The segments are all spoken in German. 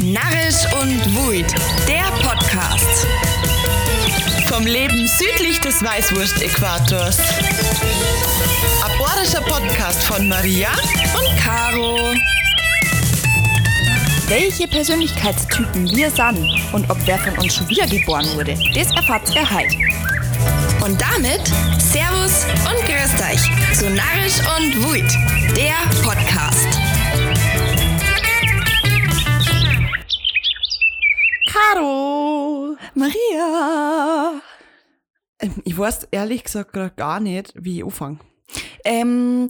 Narrisch und Wuid, der Podcast. Vom Leben südlich des Weißwurst-Äquators. Aborischer Podcast von Maria und Caro. Welche Persönlichkeitstypen wir sind und ob wer von uns schon wieder geboren wurde, das erfahrt ihr heute. Und damit Servus und Grüßt euch zu Narrisch und Wuid, der Podcast. Caro! Maria! Ähm, ich weiß ehrlich gesagt grad gar nicht, wie ich anfange. Ähm,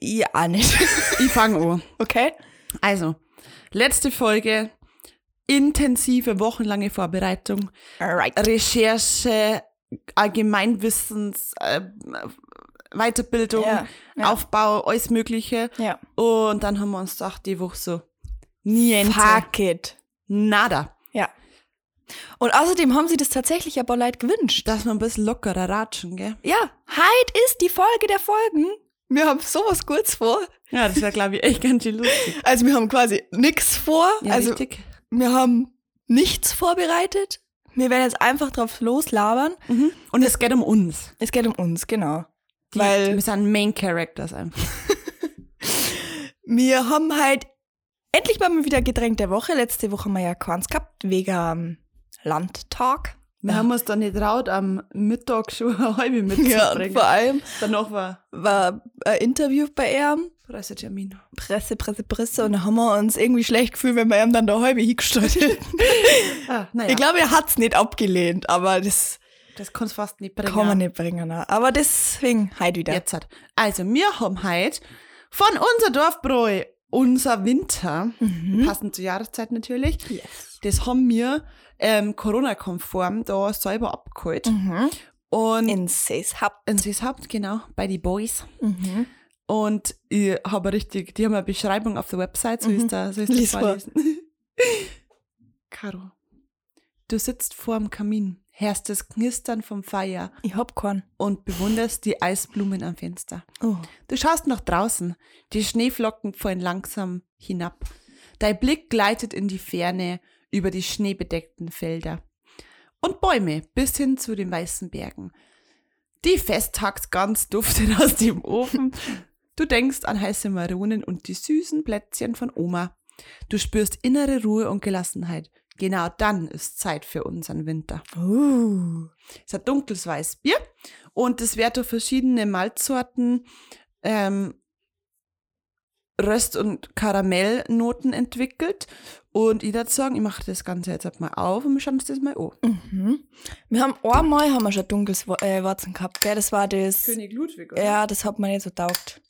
ja, nicht. Ich fange an. Okay. Also, letzte Folge, intensive, wochenlange Vorbereitung, Alright. Recherche, Allgemeinwissens, äh, Weiterbildung, Ja, ja. Aufbau, alles Mögliche. Ja. Und dann haben wir uns gedacht, die Woche so, niente, Fuck it. nada. Und außerdem haben sie das tatsächlich aber Leute gewünscht. Dass wir ein bisschen lockerer ratschen, gell? Ja, heute ist die Folge der Folgen. Wir haben sowas kurz vor. Ja, das wäre, glaube ich, echt ganz schön lustig. Also wir haben quasi nichts vor. Ja, also richtig. wir haben nichts vorbereitet. Wir werden jetzt einfach drauf loslabern. Mhm. Und es geht um uns. Es geht um uns, genau. Die, Weil wir sind Main Characters einfach. Wir haben halt endlich mal wieder Getränk der Woche. Letzte Woche haben wir ja keins gehabt, wegen ähm, Landtag. Wir haben uns dann nicht traut, am Mittag schon eine halbe Ja, mitzubringen. vor allem Danach war war ein Interview bei ihm. Pressetermin. Presse, Presse, Presse. Und da haben wir uns irgendwie schlecht gefühlt, wenn wir ihm dann der halbe hingestellt hätten. Ah, naja, Ich glaube, er hat's nicht abgelehnt, aber das das kannst du fast nicht bringen. kann man nicht bringen. ne? Aber deswegen heute wieder. Jetzt hat. Also, wir haben heute von unser Dorfbräu unser Winter, Mhm. passend zur Jahreszeit natürlich, Yes. das haben wir ähm, Corona-konform da selber abgeholt. Mhm. Und In Seeshaupt. in Seeshaupt, genau, bei die Boys. Mhm. Und ich habe richtig, die haben eine Beschreibung auf der Website, so Mhm. ist da, so ist das vor. vorlesen. Caro, du sitzt vorm Kamin, hörst das Knistern vom Feuer Ich hab keinen. und bewunderst die Eisblumen am Fenster. Oh. Du schaust nach draußen, die Schneeflocken fallen langsam hinab. Dein Blick gleitet in die Ferne über die schneebedeckten Felder und Bäume bis hin zu den weißen Bergen. Die Festtagsgans duftet aus dem Ofen. Du denkst an heiße Maronen und die süßen Plätzchen von Oma. Du spürst innere Ruhe und Gelassenheit. Genau dann ist Zeit für unseren Winter. Uh. Es ist ein dunkles Weißbier und es wird durch verschiedene Malzsorten, ähm, Röst- und Karamellnoten entwickelt. Und ich würde sagen, ich mache das Ganze jetzt halt mal auf und wir schauen uns das mal an. Mhm. Wir haben einmal haben wir schon dunkles äh, Warzen gehabt, gell? Das war das. Ludwig, Ja, das hat man nicht so taugt.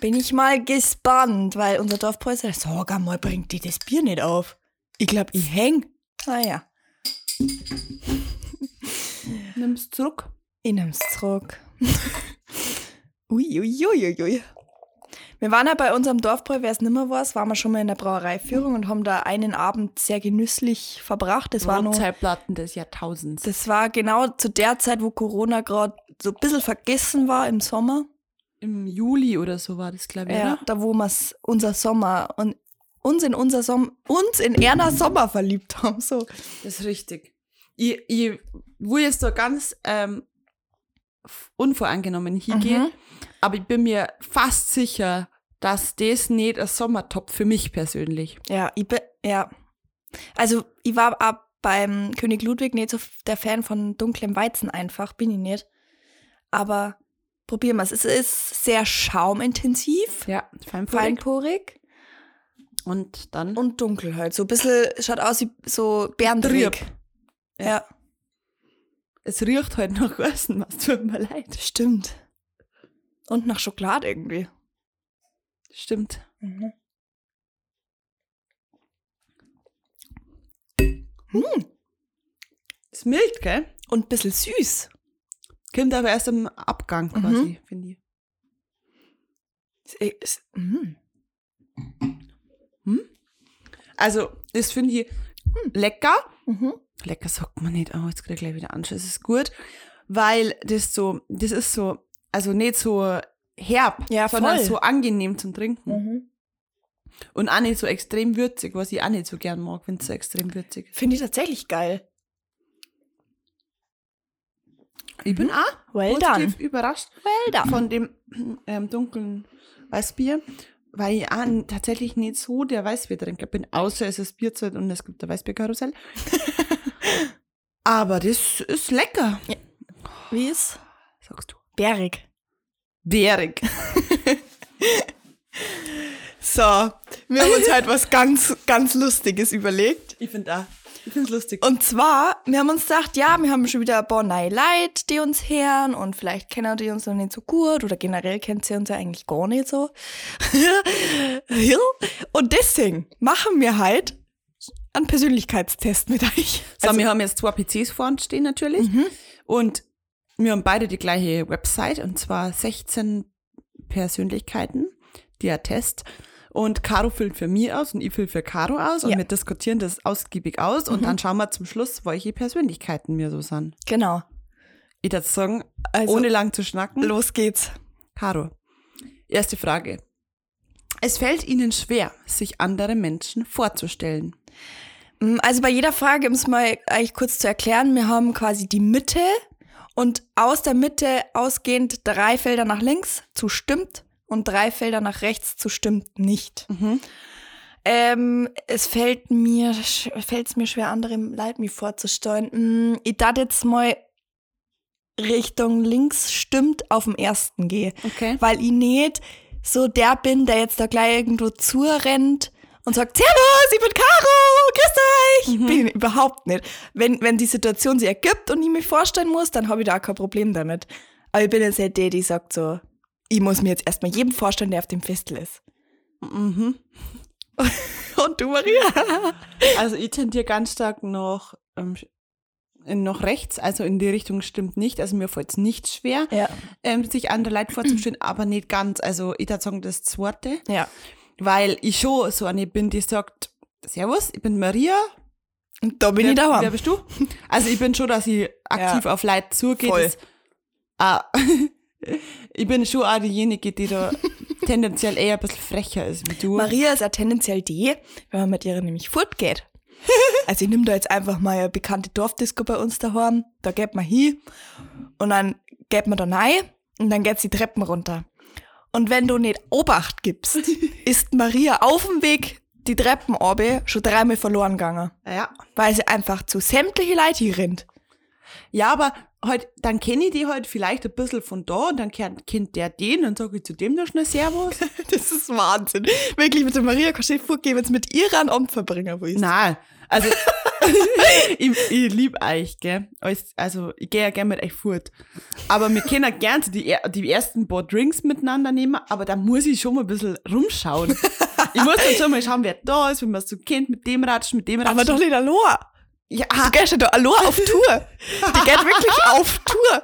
Bin ich mal gespannt, weil unser Dorfbräu sagt, sag einmal, bringt die das Bier nicht auf. Ich glaub, ich häng. Naja, Nimm's zurück. ich nehm's zurück. ui, ui, ui, ui. Wir waren ja bei unserem Dorfbräu, wer es nimmer weiß, waren wir schon mal in der Brauereiführung und haben da einen Abend sehr genüsslich verbracht. Das war noch Brotzeitplatten des Jahrtausends. Das war genau zu der Zeit, wo Corona gerade so ein bisschen vergessen war im Sommer. Im Juli oder so war das, glaube ich, Ja, oder? da wo wir unser Sommer und uns in unser Sommer, uns in Erna Sommer verliebt haben. So. Das ist richtig. Ich, ich will jetzt da ganz ähm, unvoreingenommen hingehen, Mhm. aber ich bin mir fast sicher, dass das nicht ein Sommertop für mich persönlich. Ja, ich bin, ja. Also, ich war auch beim König Ludwig nicht so der Fan von dunklem Weizen einfach, bin ich nicht. Aber probieren wir es. Es ist sehr schaumintensiv, Ja, feinporig. feinporig Und dann und dunkel halt. So ein bisschen, schaut aus wie so Bärendreck. Trieb. Ja. es riecht halt nach Essen, was tut mir leid. Stimmt. Und nach Schokolade irgendwie. Stimmt. Mhm. Ist mild, gell? Und ein bisschen süß. Kommt aber erst im Abgang Mhm. quasi, finde ich. Ist, ist, mm. Also, das finde ich lecker. Mhm. Lecker sagt man nicht, oh, jetzt krieg ich gleich wieder Anschluss. Es ist gut, weil das so, das ist so, also nicht so herb, Ja, sondern voll. so angenehm zum Trinken. Mhm. Und auch nicht so extrem würzig, was ich auch nicht so gern mag, wenn es so extrem würzig ist. Finde ich tatsächlich geil. Ich bin auch Well positiv done. überrascht Well done. von dem ähm, dunklen Weißbier, weil ich auch tatsächlich nicht so der Weißbiertrinker bin, außer es ist Bierzeit und es gibt ein Weißbierkarussell. Aber das ist lecker, Wie ist? sagst du. Bärig. Bärig. So, wir haben uns halt was ganz, ganz Lustiges überlegt. Ich finde auch. Ich finde es lustig. Und zwar, wir haben uns gedacht, ja, wir haben schon wieder ein paar neue Leute, die uns hören und vielleicht kennen die uns noch nicht so gut oder generell kennt sie uns ja eigentlich gar nicht so. Ja. und deswegen machen wir halt einen Persönlichkeitstest mit euch. So, wir haben jetzt zwei PCs vor uns stehen natürlich. Und wir haben beide die gleiche Website und zwar 16 Persönlichkeiten, der Test. Und Caro füllt für mich aus und ich fülle für Caro aus und Ja. wir diskutieren das ausgiebig aus und dann schauen wir zum Schluss, welche Persönlichkeiten wir so sind. genau. Ich würde sagen, Also, ohne lang zu schnacken, los geht's. Caro, erste Frage. Es fällt Ihnen schwer, sich andere Menschen vorzustellen. Mm, Also bei jeder Frage, um es mal eigentlich kurz zu erklären, wir haben quasi die Mitte und aus der Mitte ausgehend drei Felder nach links zu stimmt und drei Felder nach rechts zu stimmt nicht. Ähm, es fällt mir, fällt es mir schwer, andere Leute mir vorzustellen. Mm, Ich darf jetzt mal Richtung links stimmt auf dem ersten gehe Okay. weil ich nicht so der bin, der jetzt da gleich irgendwo zurennt und sagt, Servus, ich bin Caro, grüß euch. Bin ich überhaupt nicht. Wenn, wenn die Situation sich ergibt und ich mich vorstellen muss, dann habe ich da auch kein Problem damit. Aber ich bin jetzt nicht der, die sagt so, ich muss mir jetzt erstmal jedem vorstellen, der auf dem Festel ist. Mhm. Und du, Maria? Also ich tendiere ganz stark noch, ähm, noch rechts, also in die Richtung stimmt nicht. Also mir fällt es nicht schwer, Ja. ähm, sich andere Leute vorzustellen, aber nicht ganz. Also ich würde sagen, das zweite, Ja. weil ich schon so eine bin, die sagt, Servus, ich bin Maria. Und da bin wer, ich daheim. Wer bist du? Also ich bin schon, dass ich aktiv auf Leute zugehe. Voll. Das, ah, ich bin schon auch diejenige, die da tendenziell eher ein bisschen frecher ist wie du. Maria ist ja tendenziell die, wenn man mit ihr nämlich fortgeht. Also ich nehme da jetzt einfach mal eine bekannte Dorfdisco bei uns daheim, da geht man hin und dann geht man da rein und dann geht die Treppen runter. Und wenn du nicht Obacht gibst, ist Maria auf dem Weg die Treppen runter schon dreimal verloren gegangen, Ja. weil sie einfach zu sämtliche Leute hier rennt. Ja, aber halt, dann kenne ich die halt vielleicht ein bisschen von da und dann kennt, der den und sage ich zu dem noch schnell Servus. Das ist Wahnsinn. Wirklich mit der Maria dir vorgehen, wenn mit ihr einen Abend verbringen willst. Nein, also ich, ich liebe euch, gell. Als- Also ich gehe ja gerne mit euch fort. Aber wir können gern die, die ersten paar Drinks miteinander nehmen, aber da muss ich schon mal ein bisschen rumschauen. ich muss dann schon mal schauen, wer da ist, wenn man so kennt, mit dem ratschen, mit dem ratschen. Aber doch nicht Aloha. Ja, Du gehst ja Aloha auf Tour. Die geht wirklich auf Tour.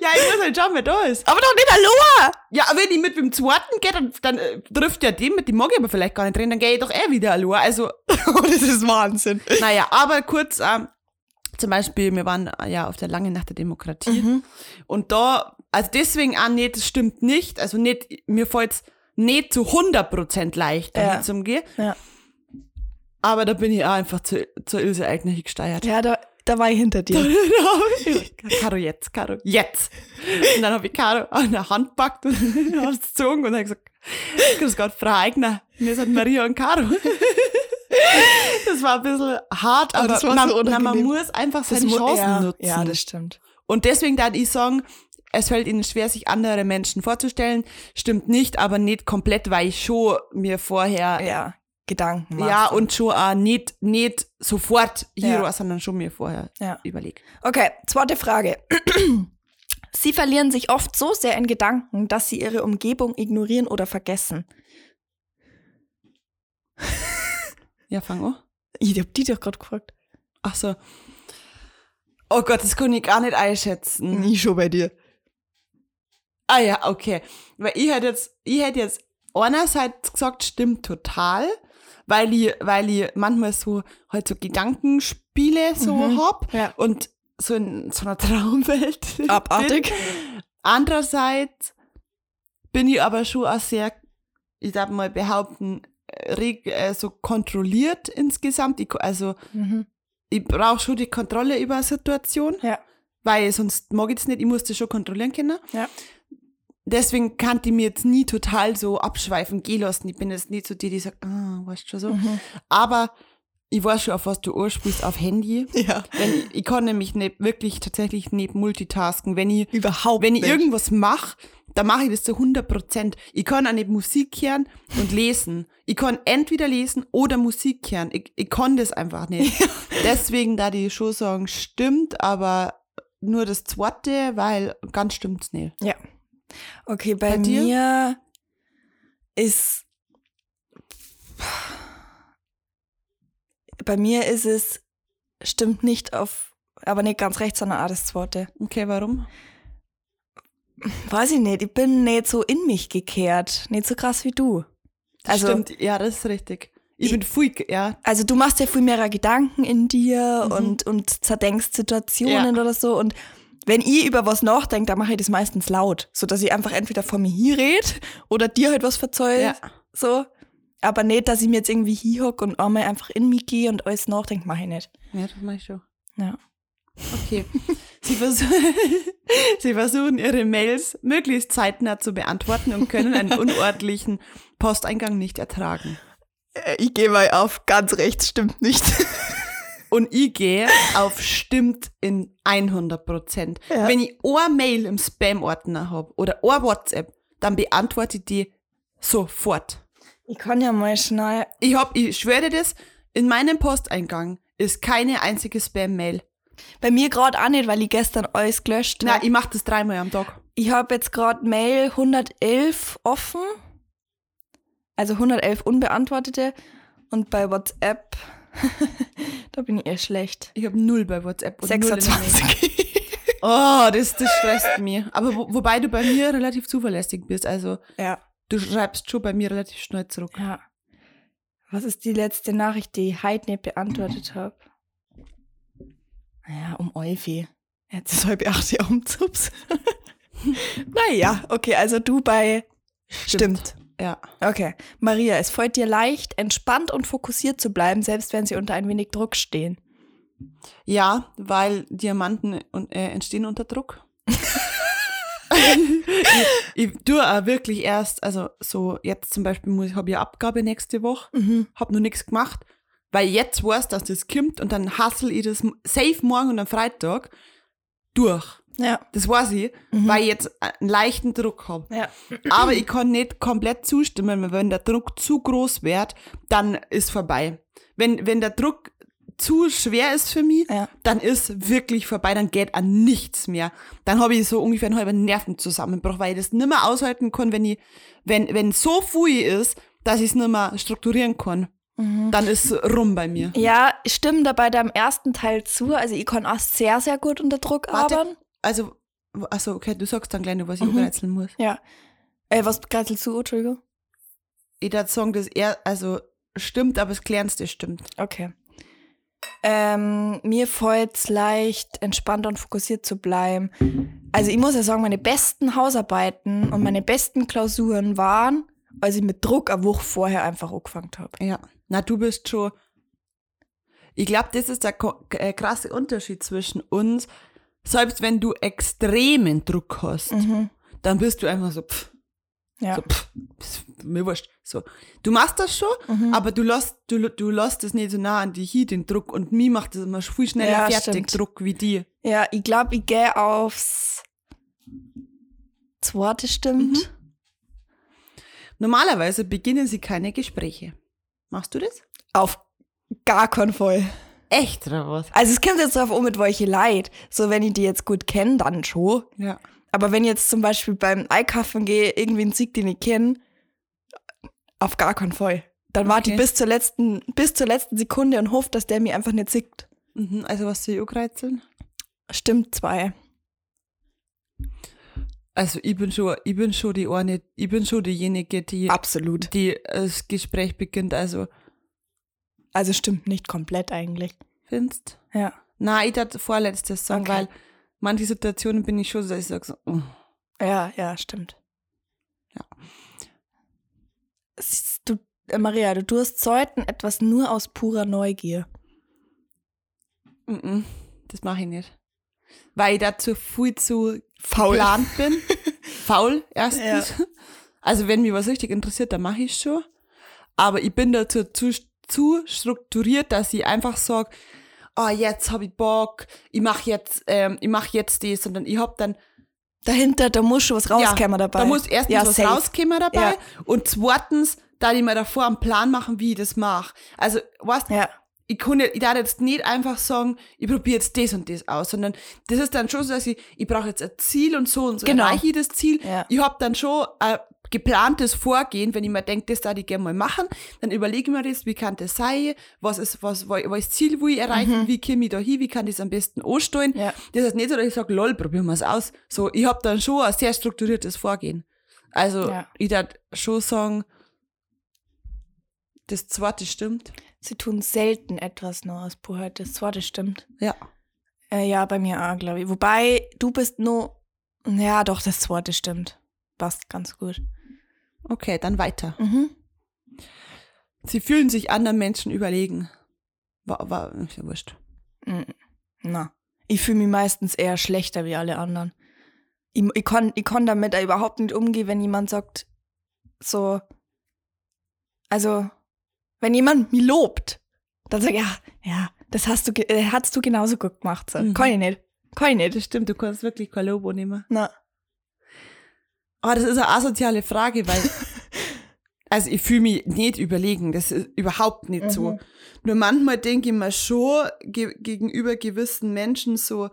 ja, ich muss halt schauen, wer da ist. Aber doch nicht Aloha. Ja, aber wenn ich mit dem zweiten gehe, dann, dann äh, trifft ja den, mit dem mag ich aber vielleicht gar nicht drin, dann gehe ich doch eh wieder allein. Also, Oh, das ist Wahnsinn. naja, aber kurz, ähm, zum Beispiel, wir waren äh, ja auf der langen Nacht der Demokratie und da, also deswegen auch nicht, das stimmt nicht, also nicht, mir fällt's nicht zu 100% leicht, Ja. dahin zum Gehen, Ja, aber da bin ich auch einfach zu, zur Ilse Eigner hingesteuert. ja da, da war ich hinter dir. Caro, jetzt, Caro, jetzt. Und dann habe ich Caro an der Hand gepackt und hab's gezogen und habe gesagt, grüß Gott, Frau Eigner, wir sind Maria und Caro. Das war ein bisschen hart, aber, das war man, so man muss einfach Das seine mu- Chancen ja, nutzen. Ja, das stimmt. und deswegen darf ich sagen, es fällt ihnen schwer, sich andere Menschen vorzustellen. Stimmt nicht, aber nicht komplett, weil ich schon mir vorher, Ja, Gedanken machst. und schon auch nicht, nicht sofort hier, Ja. sondern schon mir vorher Ja. überlegt. Okay, zweite Frage. Sie verlieren sich oft so sehr in Gedanken, dass sie ihre Umgebung ignorieren oder vergessen. Ja, fang an. Ich hab die doch gerade gefragt. Ach so. Oh Gott, das kann ich gar nicht einschätzen. Ich schon bei dir. Ah ja, okay. Weil ich hätte jetzt, ich hätte jetzt einerseits gesagt, stimmt total, weil ich, weil ich manchmal so halt so Gedankenspiele so Mhm, hab ja. und so in so einer Traumwelt. Abartig. bin. Andererseits bin ich aber schon auch sehr ich darf mal behaupten, äh, reg, äh, so kontrolliert insgesamt. Ich, also Mhm. ich brauche schon die Kontrolle über eine Situation, Ja. weil sonst mag ich es nicht, ich muss das schon kontrollieren können. Ja. Deswegen kann ich mir jetzt nie total so abschweifen gehen lassen. Ich bin jetzt nicht so die, die sagt, ah, weißt schon so. Mhm. Aber ich weiß schon, auf was du anspielst, auf Handy. Ja. Wenn ich, ich kann nämlich nicht, wirklich tatsächlich nicht multitasken. Wenn ich, Überhaupt wenn ich nicht. irgendwas mache, dann mache ich das zu 100 Prozent. Ich kann auch nicht Musik hören und lesen. Ich kann entweder lesen oder Musik hören. Ich, ich kann das einfach nicht. Deswegen, da die schon sagen, stimmt, aber nur das zweite, weil ganz stimmt's nicht. Ja. Okay, bei, Bei mir ist. Bei mir ist es, stimmt nicht auf, aber nicht ganz recht, sondern auch das zweite. Okay, warum? Weiß ich nicht, ich bin nicht so in mich gekehrt. Nicht so krass wie du. Also, Stimmt, ja, das ist richtig. Ich, Ich- bin viel, ja. also du machst ja viel mehr Gedanken in dir Mhm. und, und zerdenkst Situationen Ja. oder so. Und wenn ich über was nachdenke, dann mache ich das meistens laut, sodass ich einfach entweder vor mir hier rede oder dir halt was verzeuge. Ja. So. Aber nicht, dass ich mir jetzt irgendwie hier hocke und einmal einfach in mich gehe und alles nachdenke, mache ich nicht. Ja, das mache ich schon. Ja. Okay. Sie, vers Sie versuchen ihre Mails möglichst zeitnah zu beantworten und können einen unordentlichen Posteingang nicht ertragen. Äh, Ich gehe mal auf ganz rechts, stimmt nicht. Und ich gehe auf stimmt in 100 Prozent. Ja. Wenn ich eine Mail im Spam-Ordner habe oder eine WhatsApp, dann beantworte ich die sofort. Ich kann ja mal schnell. Ich hab, ich schwöre dir das, in meinem Posteingang ist keine einzige Spam-Mail. Bei mir gerade auch nicht, weil ich gestern alles gelöscht Nein, habe. ich mache das dreimal am Tag. Ich habe jetzt gerade Mail 111 offen. Also 111 unbeantwortete. Und bei WhatsApp, da bin ich eher schlecht. Ich habe null bei WhatsApp. und null in der Mail. 26. Oh, das, das stresst mich. Aber wo, wobei du bei mir relativ zuverlässig bist. Also ja. du schreibst schon bei mir relativ schnell zurück. Ja. Was ist die letzte Nachricht, die ich heute nicht beantwortet habe? Naja, um Eufi. Jetzt ist halb acht Jahre um Zups. naja, okay, also du bei Stimmt. Ja. Okay. Maria, es fällt dir leicht, entspannt und fokussiert zu bleiben, selbst wenn sie unter ein wenig Druck stehen. Ja, weil Diamanten äh, entstehen unter Druck. ich, ich tue auch wirklich erst, also so jetzt zum Beispiel muss ich habe ja Abgabe nächste Woche, Mhm. habe noch nichts gemacht, weil jetzt weiß, dass das kommt und dann hassel ich das safe morgen und am Freitag durch. Ja. Das weiß ich, Mhm. weil ich jetzt einen leichten Druck habe. Ja. Aber ich kann nicht komplett zustimmen, weil wenn der Druck zu groß wird, dann ist vorbei. Wenn, wenn der Druck zu schwer ist für mich, Ja. dann ist wirklich vorbei, dann geht an nichts mehr. Dann habe ich so ungefähr einen halben Nervenzusammenbruch, weil ich das nicht mehr aushalten kann, wenn ich, wenn, wenn so viel ist, dass ich es nicht mehr strukturieren kann. Dann ist es rum bei mir. Ja, stimmt da bei deinem ersten Teil zu. Also ich kann auch sehr, sehr gut unter Druck Warte. arbeiten. Also, also okay, du sagst dann gleich noch, was ich Mhm. muss. Ja. Äh, was greiselst du, Entschuldigung? Ich würde sagen, dass er, also stimmt, aber das Kleinste stimmt. Okay. Ähm, mir fällt es leicht, entspannt und fokussiert zu bleiben. Also ich muss ja sagen, meine besten Hausarbeiten und meine besten Klausuren waren, als ich mit Druck eine Woche vorher einfach angefangen habe. Ja. Na, du bist schon. Ich glaube, das ist der äh, krasse Unterschied zwischen uns. Selbst wenn du extremen Druck hast, dann bist du einfach so, pff, Ja. so, pff, mir wurscht. So. Du machst das schon, Mhm. aber du lässt, du, du lässt es nicht so nah an die hier, den Druck. Und mir macht das immer viel schneller Ja, fertig, stimmt. Druck wie die. Ja, ich glaube, ich gehe aufs zweite stimmt. Normalerweise beginnen sie keine Gespräche. Machst du das? Auf gar keinen Fall. Echt oder was? Also es kommt jetzt drauf um, mit welche Leid. So, wenn ich die jetzt gut kenne, dann schon. Ja. Aber wenn ich jetzt zum Beispiel beim Einkaufen gehe, irgendwie einen Sieg, den ich kenne, auf gar keinen Fall. Dann warte ich Okay. bis zur letzten, bis zur letzten Sekunde und hoffe, dass der mir einfach nicht sieht. Mhm, also was soll ich angreizeln? Stimmt zwei. Also ich bin schon, ich bin schon die eine, ich bin schon diejenige, die, Absolut. die das Gespräch beginnt. Also Also stimmt nicht komplett eigentlich. findest? Ja. Nein, ich darf vorletztes sagen, Okay. weil manche Situationen bin ich schon, so, dass ich sage so, oh. Ja, ja, stimmt. Ja. du, äh, Maria, du tust Zeuten etwas nur aus purer Neugier. Mhm. Das mache ich nicht. Weil ich dazu viel zu Faul. geplant bin. Faul, erstens. Also, wenn mich was richtig interessiert, dann mache ich es schon. Aber ich bin dazu zu, zu strukturiert, dass ich einfach sage, oh, jetzt habe ich Bock, ich mache jetzt, ähm, ich mach jetzt das, sondern ich hab dann Dahinter, da muss schon was rauskommen dabei. Da muss erstens ja, was safe. rauskommen dabei Ja. und zweitens, da ich mir davor einen Plan machen, wie ich das mache. Also, weißt Ja, ich kann ich darf jetzt nicht einfach sagen, ich probiere jetzt das und das aus, sondern das ist dann schon so, dass ich, ich brauche jetzt ein Ziel und so und so Genau. erreiche ich das Ziel. Ja. Ich habe dann schon ein geplantes Vorgehen, wenn ich mir denke, das darf ich gerne mal machen, dann überlege ich mir das, wie kann das sein, was ist, was, was Ziel will ich erreichen, wie komme ich da hin, wie kann ich das am besten anstellen. Mhm. Ja. Das ist nicht so, dass ich sage, lol, probieren wir es aus. So, ich habe dann schon ein sehr strukturiertes Vorgehen. Also, Ja. ich darf schon sagen, das zweite stimmt. sie tun selten etwas nur aus Purheit. Das zweite stimmt. Ja. Äh, ja, bei mir auch, glaube ich. Wobei, du bist nur. Ja, doch, das zweite stimmt. Passt ganz gut. Okay, dann weiter. Mhm. Sie fühlen sich anderen Menschen überlegen. War, war, ist ja wurscht. Mm, Na. Ich fühle mich meistens eher schlechter wie alle anderen. Ich, ich, kann, ich kann damit überhaupt nicht umgehen, wenn jemand sagt, so. Also, wenn jemand mich lobt, dann sag ich, ja, ja, das hast du, äh, hast du genauso gut gemacht. So. Mhm. Kann ich nicht. Kann ich nicht. Das stimmt, du kannst wirklich kein Lobo nehmen. Na. Aber das ist eine asoziale Frage, weil, also ich fühle mich nicht überlegen, das ist überhaupt nicht so. Mhm. Nur manchmal denke ich mir schon ge gegenüber gewissen Menschen so,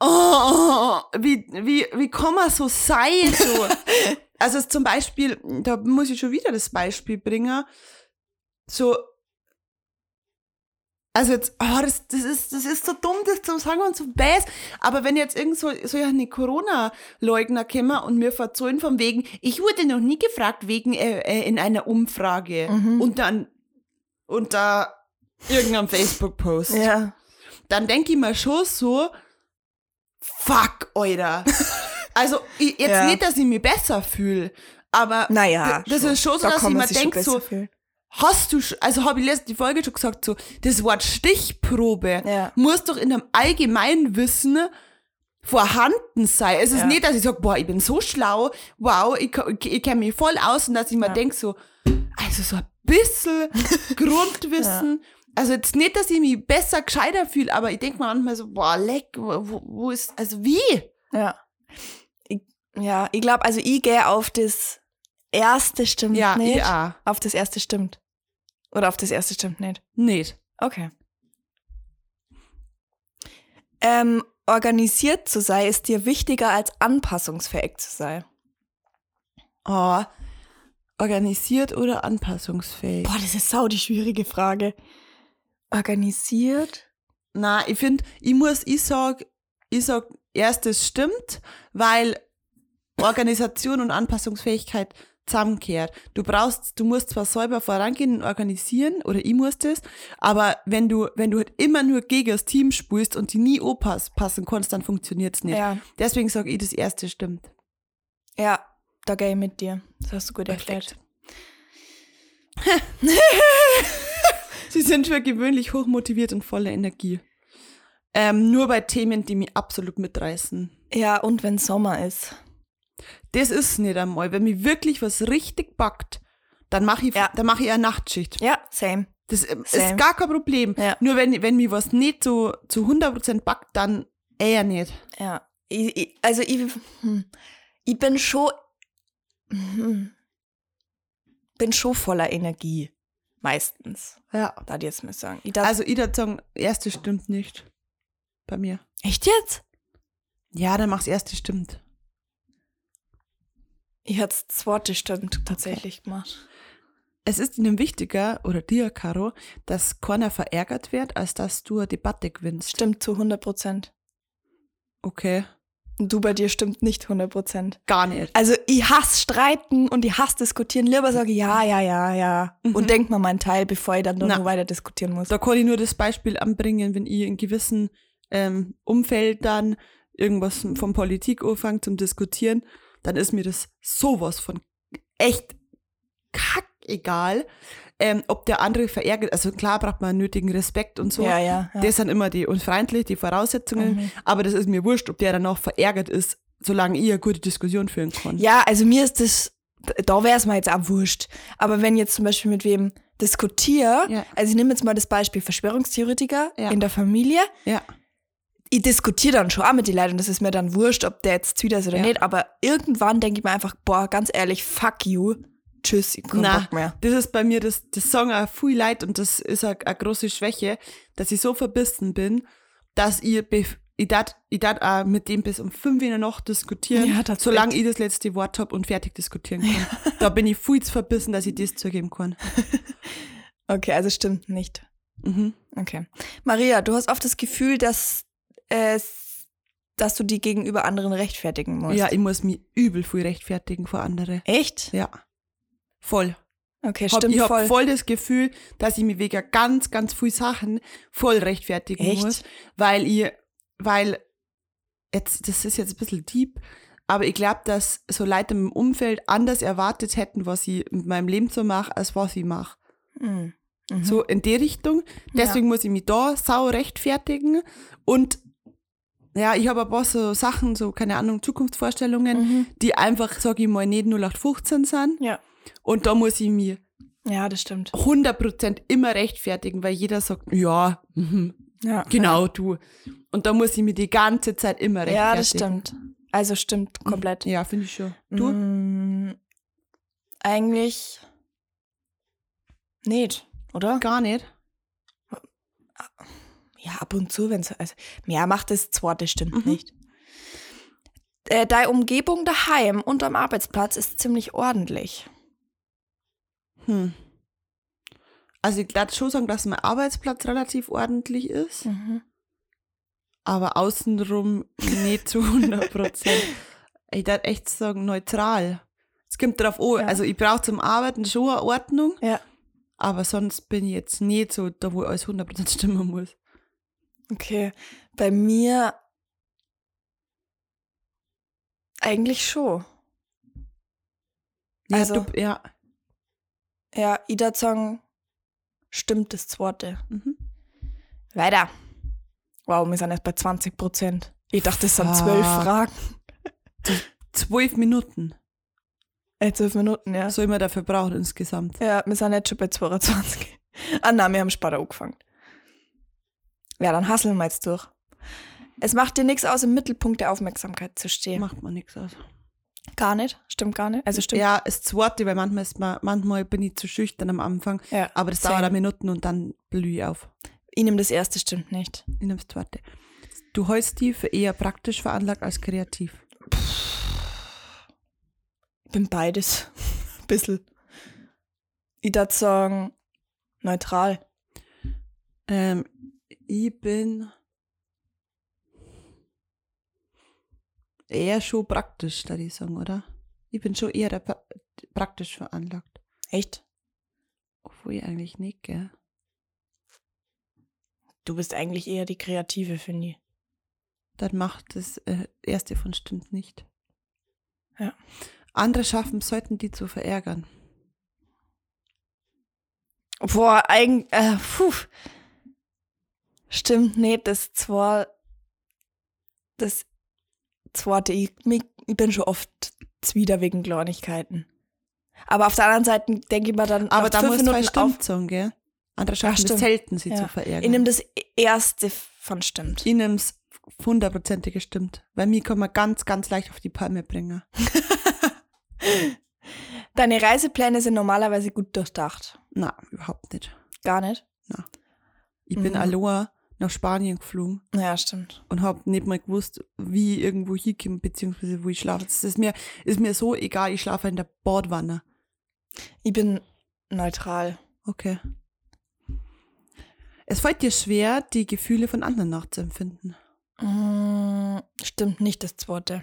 oh, wie, wie, wie kann man so sein? So. also zum Beispiel, da muss ich schon wieder das Beispiel bringen, so, also jetzt, oh, das, das, ist, das ist so dumm, das zu sagen und so bass. Aber wenn jetzt irgend so, so eine Corona-Leugner kommen und mir verzeihen von wegen, ich wurde noch nie gefragt wegen äh, äh, in einer Umfrage Mhm. und dann unter irgendeinem Facebook-Post, Ja. dann denke ich mir schon so, fuck, Alter. also ich, jetzt Ja. nicht, dass ich mich besser fühle, aber Naja. das ist schon so, Da dass ich mir schon denke, so, besser fühlen. Hast du, also habe ich letzte Folge schon gesagt, so, das Wort Stichprobe Ja. muss doch in einem allgemeinen Wissen vorhanden sein. Es ist Ja. nicht, dass ich sage, boah, ich bin so schlau, wow, ich, ich, ich kenne mich voll aus und dass ich mir Ja. denk so, also so ein bisschen Grundwissen. Also jetzt nicht, dass ich mich besser, gescheiter fühle, aber ich denke mir manchmal so, boah, leck, wo, wo- wo ist, also wie? Ja. Ich, ja, ich glaube, also ich gehe auf das erste stimmt Ja, nicht. ich auch. Auf das erste stimmt. Oder auf das erste stimmt nicht. Nicht. Okay. Ähm, organisiert zu sein ist dir wichtiger als anpassungsfähig zu sein. Oh, organisiert oder anpassungsfähig? Boah, das ist sau die schwierige Frage. Organisiert? Na, ich finde, ich muss, ich sag, ich sag, erstes stimmt, weil Organisation und Anpassungsfähigkeit zusammenkehrt. Du brauchst, du musst zwar selber vorangehen und organisieren, oder ich muss das, aber wenn du, wenn du halt immer nur gegen das Team spielst und die nie passen kannst, dann funktioniert's nicht. Ja. Deswegen sage ich, das erste stimmt. Ja, da gehe ich mit dir. Das hast du gut erklärt. Sie sind für gewöhnlich hochmotiviert und voller Energie. Ähm, nur bei Themen, die mich absolut mitreißen. Ja, und wenn Sommer ist. Das ist nicht einmal. Wenn mich wirklich was richtig packt, dann mache ich, Ja. dann mache ich eine Nachtschicht. Ja, same. Das ähm, Same. ist gar kein Problem. Ja. Nur wenn, wenn mich was nicht so zu 100% packt, dann eher nicht. Ja. Ich, ich, also ich, hm, ich bin schon, hm, bin schon voller Energie. Meistens. Ja. Da jetzt mal sagen. Ich Also ich würde sagen, erste stimmt nicht. Bei mir. echt jetzt? Ja, dann mach's erste stimmt. Ich hätte das zweite stimmt tatsächlich gemacht. Es ist ihnen wichtiger, oder dir, Caro, dass keiner verärgert wird, als dass du eine Debatte gewinnst. Stimmt zu 100 Prozent. Okay. Und du bei dir stimmt nicht 100 Prozent. Gar nicht. Also ich hasse streiten und ich hasse diskutieren. Lieber sage ich ja, ja, ja, ja. Und denk mal meinen Teil, bevor ich dann noch Mhm. Weiter diskutieren muss. Da kann ich nur das Beispiel anbringen, wenn ich in gewissen ähm, Umfeldern irgendwas von Politik anfange zum Diskutieren, dann ist mir das sowas von echt kack egal, ähm, ob der andere verärgert, also klar braucht man nötigen Respekt und so. Ja, ja. ja. Das sind immer die unfreundlich, die Voraussetzungen, Mhm. aber das ist mir wurscht, ob der dann auch verärgert ist, solange ich eine gute Diskussion führen kann. Ja, also mir ist das, da wäre es mir jetzt auch wurscht. Aber wenn jetzt zum Beispiel mit wem diskutiere, Ja. also ich nehme jetzt mal das Beispiel Verschwörungstheoretiker Ja. in der Familie, Ja. Ich diskutiere dann schon auch mit den Leuten und das ist mir dann wurscht, ob der jetzt wieder ist oder Ja. nicht, aber irgendwann denke ich mir einfach, boah, ganz ehrlich, fuck you, tschüss, ich kann Na, Bock mehr. das ist bei mir, das, das sagen auch viel Leid und das ist eine, eine große Schwäche, dass ich so verbissen bin, dass ihr, bef- ich dat, ich dat auch mit dem bis um fünf in der Nacht diskutieren, Ja, solange ich das letzte Wort habe und fertig diskutieren kann. Da bin ich viel zu verbissen, dass ich das zugeben kann. Okay, also stimmt nicht. Mhm. Okay. Maria, du hast oft das Gefühl, dass es, dass du die gegenüber anderen rechtfertigen musst. Ja, ich muss mich übel viel rechtfertigen vor andere. Echt? Ja. Voll. Okay, Hab, stimmt ich habe voll. voll das Gefühl, dass ich mich wegen ganz, ganz viel Sachen voll rechtfertigen Echt? muss, weil ich, weil jetzt, das ist jetzt ein bisschen deep, aber ich glaube, dass so Leute im Umfeld anders erwartet hätten, was ich mit meinem Leben so mache, als was ich mache. Mhm. Mhm. So in die Richtung. Deswegen muss ich mich da sau rechtfertigen und ja, ich habe ein paar so Sachen, so keine Ahnung, Zukunftsvorstellungen, Mhm. die einfach, sage ich mal, nicht 0815 sind. Ja. Und da muss ich mich Ja, das stimmt. 100% immer rechtfertigen, weil jeder sagt, ja, mhm, Ja. genau, du. Und da muss ich mir die ganze Zeit immer rechtfertigen. Ja, das stimmt. Also stimmt komplett. Ja, finde ich schon. Du? Mm, eigentlich nicht, oder? Gar nicht. Ja, ab und zu, wenn es. Also, ja, macht das zweite stimmt Mhm. nicht. Äh, deine Umgebung daheim und am Arbeitsplatz ist ziemlich ordentlich. Hm. Also ich glaube schon sagen, dass mein Arbeitsplatz relativ ordentlich ist, Mhm. aber außenrum nicht zu 100 Prozent. ich darf echt sagen, neutral. Es kommt drauf an, Ja. also ich brauche zum Arbeiten schon eine Ordnung, Ja. aber sonst bin ich jetzt nicht so da, wo alles 100% stimmen muss. Okay. Bei mir eigentlich schon. Ja, Also- du, ja. Ja, Ida sagen, stimmt das zweite. Mhm. Weiter. Wow, wir sind jetzt bei 20 Prozent. Ich dachte, es sind zwölf. Fragen. Zwölf Minuten Äh, zwölf Minuten, ja. soll man dafür brauchen insgesamt. Ja, wir sind jetzt schon bei 22. ah, nein, wir haben später angefangen. Ja, dann hasseln wir jetzt durch. Es macht dir nichts aus, im Mittelpunkt der Aufmerksamkeit zu stehen. Macht man nichts aus. Gar nicht? Stimmt gar nicht? Also stimmt. Ja, das zweite, weil manchmal, ist man, manchmal bin ich zu schüchtern am Anfang, Ja, aber das same. dauert eine Minuten und dann blühe ich auf. Ich nehme das erste, stimmt nicht. Ich nehme das zweite. Du hältst die für eher praktisch veranlagt als kreativ. Ich bin beides. Bisschen. Ich würde sagen, neutral. Ähm, ich bin eher schon praktisch, da ich sagen, oder? Ich bin schon eher pra praktisch veranlagt. Echt? Obwohl ich eigentlich nicht, gell? Du bist eigentlich eher die Kreative, finde ich. Dann macht das äh, erste von stimmt nicht. Ja. Andere schaffen, sollten die zu verärgern. Boah, eigentlich, äh, puh. Stimmt nicht, das zwar, das zweite, ich, ich bin schon oft zwider wegen Kleinigkeiten. Aber auf der anderen Seite denke ich mir dann, Aber da muss man sagen, gell? Andere schaffen es selten, sie Ja. zu verärgern. Ich nehme das erste von stimmt. Ich nehme es hundertprozentig gestimmt. Weil mir kann man ganz, ganz leicht auf die Palme bringen. Deine Reisepläne sind normalerweise gut durchdacht. Na, überhaupt nicht. Gar nicht? Ich bin Mhm. Aloha nach Spanien geflogen Ja, stimmt. und habe nicht mal gewusst, wie ich irgendwo hinkomme, beziehungsweise wo ich schlafe. Das ist mir, ist mir so egal, ich schlafe in der Bordwanne. Ich bin neutral. Okay. Es fällt dir schwer, die Gefühle von anderen nachzuempfinden. Mm, stimmt nicht das zweite.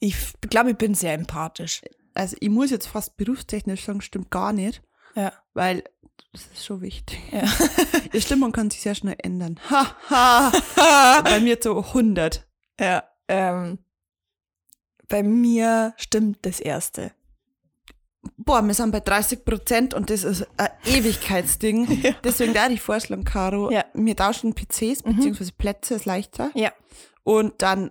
Ich glaube, ich bin sehr empathisch. Also ich muss jetzt fast berufstechnisch sagen, stimmt gar nicht, Ja. weil das ist schon wichtig. ja. Die Stimmung kann sich sehr schnell ändern. Ha, ha. Bei mir so 100. Ja, ähm, bei mir stimmt das erste. Boah, wir sind bei 30 Prozent und das ist ein Ewigkeitsding. Deswegen da die Vorschlag, Caro. Ja. Wir tauschen PCs beziehungsweise Plätze, ist leichter. Ja. Und dann,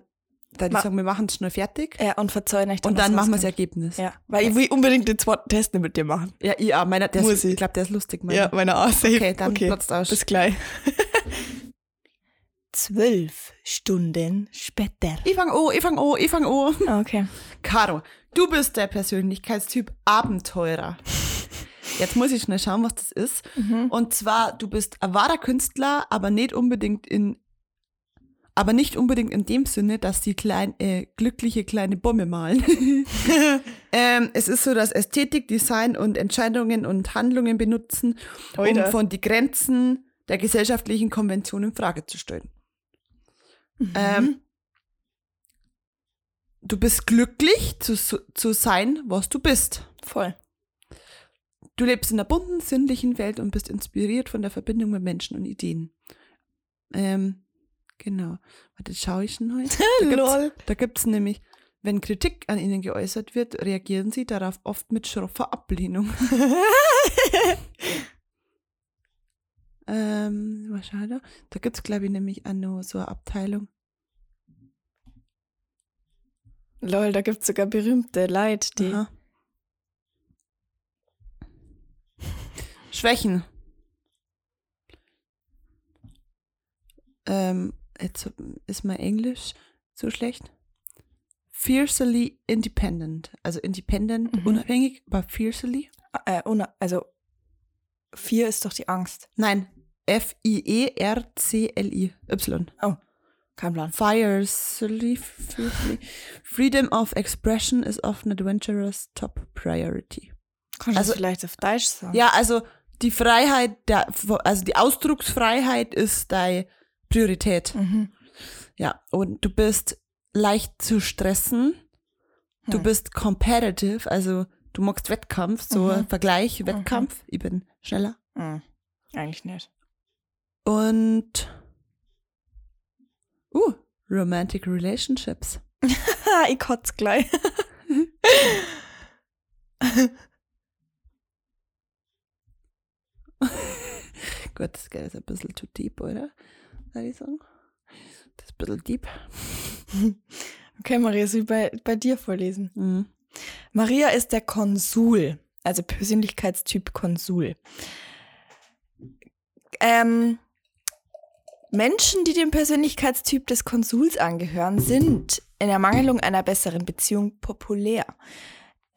da die Ma- sagen, wir machen es schnell fertig. Ja, und verzeihen euch und dann machen wir das Ergebnis. Ja, weil ich will unbedingt den zweiten Test nicht mit dir machen. Ja, ich auch. Meiner, der Muss ist, ich. ich glaube, der ist lustig. Meiner. meiner auch. Safe. Okay, dann platzt aus. Bis gleich. Zwölf Stunden später. Ich fang an, ich fang an, ich fang an. Okay. Caro, du bist der Persönlichkeitstyp Abenteurer. Jetzt muss ich schnell schauen, was das ist. Mhm. Und zwar, du bist ein wahrer Künstler, aber nicht unbedingt in, aber nicht unbedingt in dem Sinne, dass die klein, äh, glückliche kleine Bombe malen. ähm, es ist so, dass Ästhetik, Design und Entscheidungen und Handlungen benutzen, um Oida. von die Grenzen der gesellschaftlichen Konvention in Frage zu stellen. Ähm, du bist glücklich zu, zu sein, was du bist. Voll. Du lebst in einer bunten, sinnlichen Welt und bist inspiriert von der Verbindung mit Menschen und Ideen. Ähm, genau. Warte, schaue ich schon heute. Da gibt's, Lol. da gibt's nämlich, wenn Kritik an ihnen geäußert wird, reagieren sie darauf oft mit schroffer Ablehnung. ähm, was schade. Da gibt's glaube ich, nämlich auch noch so eine Abteilung. Lol, da gibt's sogar berühmte Leute, die. Aha. Schwächen. Ähm, jetzt ist mein Englisch so schlecht. Fiercely independent. Also independent, Mhm. unabhängig, aber fiercely? Äh, una- also, vier ist doch die Angst. Nein. E F-I-E-R-C-L-I. Y. Kein Plan. Fiercely, fiercely. Freedom of expression is often adventurous top priority. Kannst du Also- das vielleicht auf Deutsch sagen? Ja, also die Freiheit, der, also die Ausdrucksfreiheit ist deine Priorität. Mhm. Ja, und du bist leicht zu stressen. Du Hm. bist competitive, also du magst Wettkampf, so Mhm. Vergleich, Wettkampf. Ich bin schneller. Mhm. Eigentlich nicht. Und uh, romantic relationships. Ich kotze gleich. Gut, das geht jetzt ein bisschen zu deep, oder? Soll ich sagen? Das ist ein bisschen deep. Okay, Maria, soll ich bei, bei dir vorlesen? Mhm. Maria ist der Konsul, also Persönlichkeitstyp Konsul. Ähm, Menschen, die dem Persönlichkeitstyp des Konsuls angehören, sind in Ermangelung einer besseren Beziehung populär.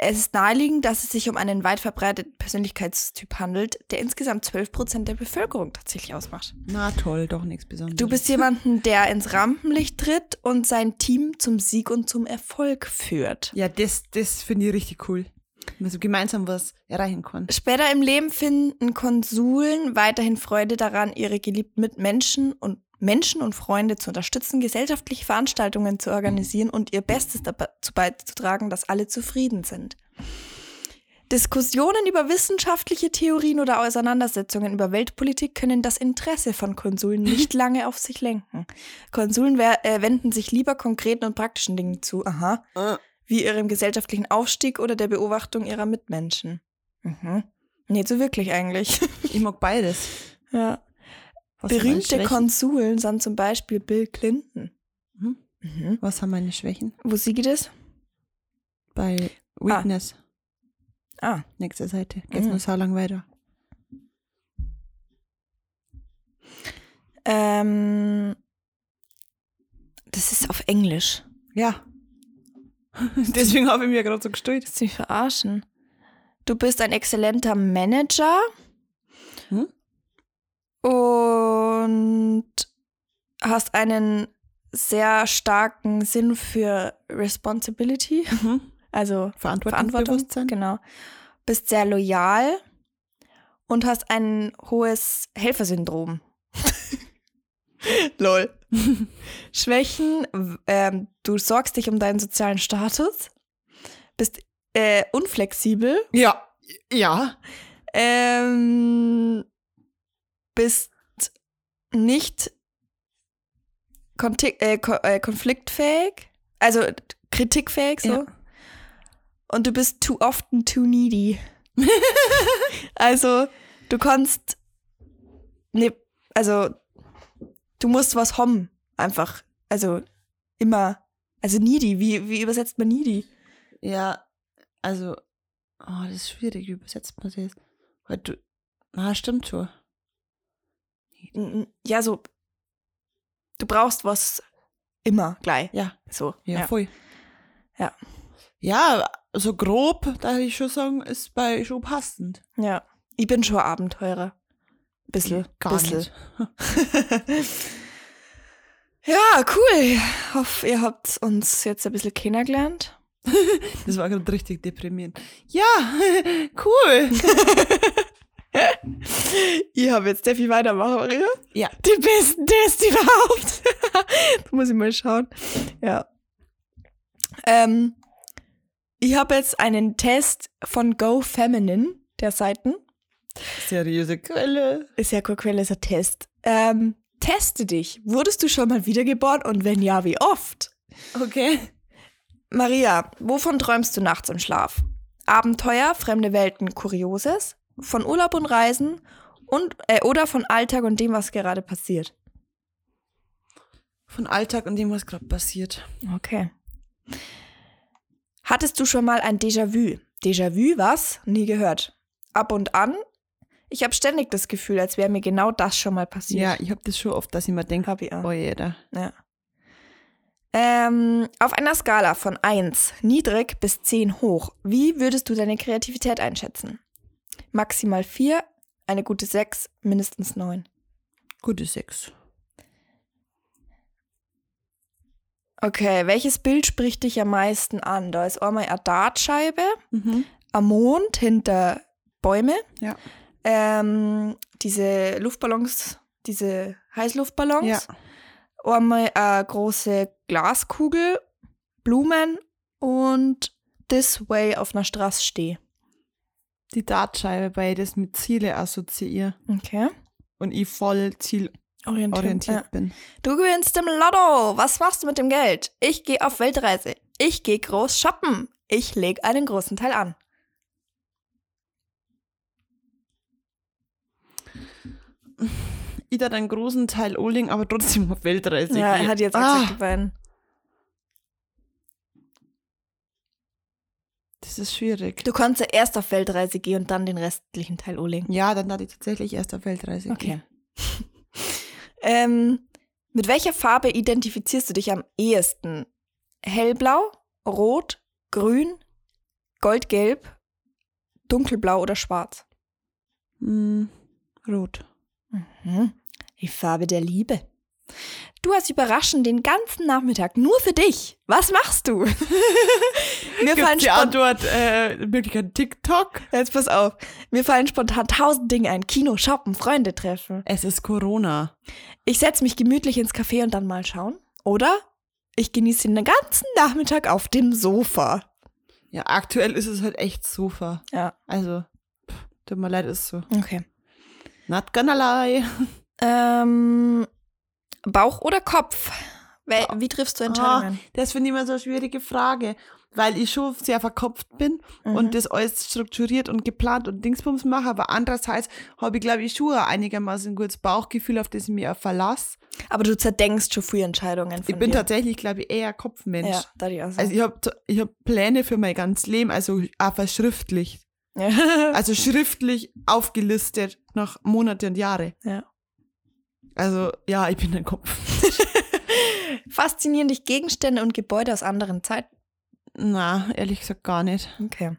Es ist naheliegend, dass es sich um einen weit verbreiteten Persönlichkeitstyp handelt, der insgesamt 12% der Bevölkerung tatsächlich ausmacht. Na toll, doch nichts Besonderes. Du bist jemanden, der ins Rampenlicht tritt und sein Team zum Sieg und zum Erfolg führt. Ja, das, das finde ich richtig cool. Wenn man so gemeinsam was erreichen kann. Später im Leben finden Konsuln weiterhin Freude daran, ihre geliebten Mitmenschen und Menschen und Freunde zu unterstützen, gesellschaftliche Veranstaltungen zu organisieren und ihr Bestes dazu beizutragen, dass alle zufrieden sind. Diskussionen über wissenschaftliche Theorien oder Auseinandersetzungen über Weltpolitik können das Interesse von Konsuln nicht lange auf sich lenken. Konsuln äh, wenden sich lieber konkreten und praktischen Dingen zu, aha, Ah. wie ihrem gesellschaftlichen Aufstieg oder der Beobachtung ihrer Mitmenschen. Mhm. Nicht so wirklich eigentlich. Ich mag beides. Ja. Was Berühmte? Konsuln sind zum Beispiel Bill Clinton. Mhm. Mhm. Was haben meine Schwächen? Wo sie geht es? Bei Weakness. Ah, Nächste Seite. Geht's Mhm. nur so lang weiter. ähm, das ist auf Englisch. Ja. Deswegen habe ich mir gerade so gestellt. Mich verarschen? Du bist ein exzellenter Manager Hm? Und hast einen sehr starken Sinn für Responsibility, Mhm. also Verantwortung, Verantwortungsbewusstsein. genau. Bist sehr loyal und hast ein hohes Helfersyndrom. Lol. Schwächen, ähm, du sorgst dich um deinen sozialen Status, bist äh, unflexibel, Ja. Ja. ähm, bist nicht konti- äh, äh, konfliktfähig, also kritikfähig so. Ja. und du bist too often too needy. also, du kannst. Ne, also, du musst was haben. Einfach. Also, immer. Also, needy. Wie, wie übersetzt man needy? Ja, also, oh, das ist schwierig, wie übersetzt man das? Weil du, ah, stimmt schon. Ja, so. Du brauchst was immer gleich. Ja, So. ja, voll. Ja. Ja, so grob, da würde ich schon sagen, ist bei schon passend. Ja. Ich bin schon Abenteurer. Bissl. Gar bissl. nicht. Ja, cool. Hoffe, ihr habt uns jetzt ein bisschen kennengelernt. Das war gerade richtig deprimierend. Ja, cool. Ich habe jetzt Steffi weitermachen, Maria. Ja. Die besten Tests überhaupt. da muss ich mal schauen. Ja. Ähm, ich habe jetzt einen Test von Go Feminine, der Seiten. Seriöse Quelle. Ist ja keine Quelle, ist ein Test. Ähm, teste dich. Wurdest du schon mal wiedergeboren und wenn ja, wie oft? Okay. Maria, wovon träumst du nachts im Schlaf? Abenteuer, fremde Welten, Kurioses, von Urlaub und Reisen und äh, oder von Alltag und dem, was gerade passiert. Von Alltag und dem, was gerade passiert. Okay. Hattest du schon mal ein Déjà-vu? Déjà-vu, was? Nie gehört. Ab und an. Ich habe ständig das Gefühl, als wäre mir genau das schon mal passiert. Ja, ich habe das schon oft, dass ich mir denke, Hab ich auch. oh jeder. Ja. Ähm, auf einer Skala von 1 niedrig bis 10 hoch, wie würdest du deine Kreativität einschätzen? Maximal 4, eine gute 6, mindestens 9. Gute Sex. Okay, welches Bild spricht dich am meisten an? Da ist einmal eine Dartscheibe, Mhm. ein Mond hinter Bäume, Ja. ähm, diese Luftballons, diese Heißluftballons, Ja. einmal eine große Glaskugel, Blumen und This Way auf einer Straße stehe. Die Dartscheibe, weil ich das mit Ziele assoziiere Okay. und ich voll zielorientiert Orientiert. Ja. bin. Du gewinnst im Lotto. Was machst du mit dem Geld? Ich gehe auf Weltreise. Ich gehe groß shoppen. Ich lege einen großen Teil an. Ich da einen großen Teil Oling, aber trotzdem auf Weltreise. ja, er hat jetzt auch ah, gesagt, die beiden. Das ist schwierig. Du kannst ja erst auf Weltreise gehen und dann den restlichen Teil anlegen. Ja, dann hatte ich tatsächlich erst auf Weltreise. Okay. ähm, mit welcher Farbe identifizierst du dich am ehesten? Hellblau, rot, grün, goldgelb, dunkelblau oder schwarz? Hm, rot. Mhm. Die Farbe der Liebe. Du hast überraschend den ganzen Nachmittag nur für dich. Was machst du? Mir fallen Gibt's die spontan, Antwort, äh, Möglichkeit TikTok? jetzt pass auf. Mir fallen spontan tausend Dinge ein. Kino, shoppen, Freunde treffen. Es ist Corona. Ich setze mich gemütlich ins Café und dann mal schauen. Oder ich genieße den ganzen Nachmittag auf dem Sofa. Ja, aktuell ist es halt echt Sofa. Ja, Also, pff, tut mir leid, ist so. okay. Not gonna lie. Ähm, Bauch oder Kopf? Wel- Wie triffst du Entscheidungen? Das finde ich immer so eine schwierige Frage, weil ich schon sehr verkopft bin Mhm. und das alles strukturiert und geplant und Dingsbums mache, aber andererseits habe ich, glaube ich, schon ein einigermaßen gutes Bauchgefühl, auf das ich mich auch verlasse. Aber du zerdenkst schon früh Entscheidungen von Ich bin dir. tatsächlich, glaube ich, eher Kopfmensch. Ja, da die auch so. Also ich habe ich hab Pläne für mein ganzes Leben, also auch verschriftlicht. ja. Also schriftlich aufgelistet nach Monate und Jahre. ja. Also ja, ich bin ein Kopf. Faszinieren dich Gegenstände und Gebäude aus anderen Zeiten? Na, ehrlich gesagt gar nicht. Okay.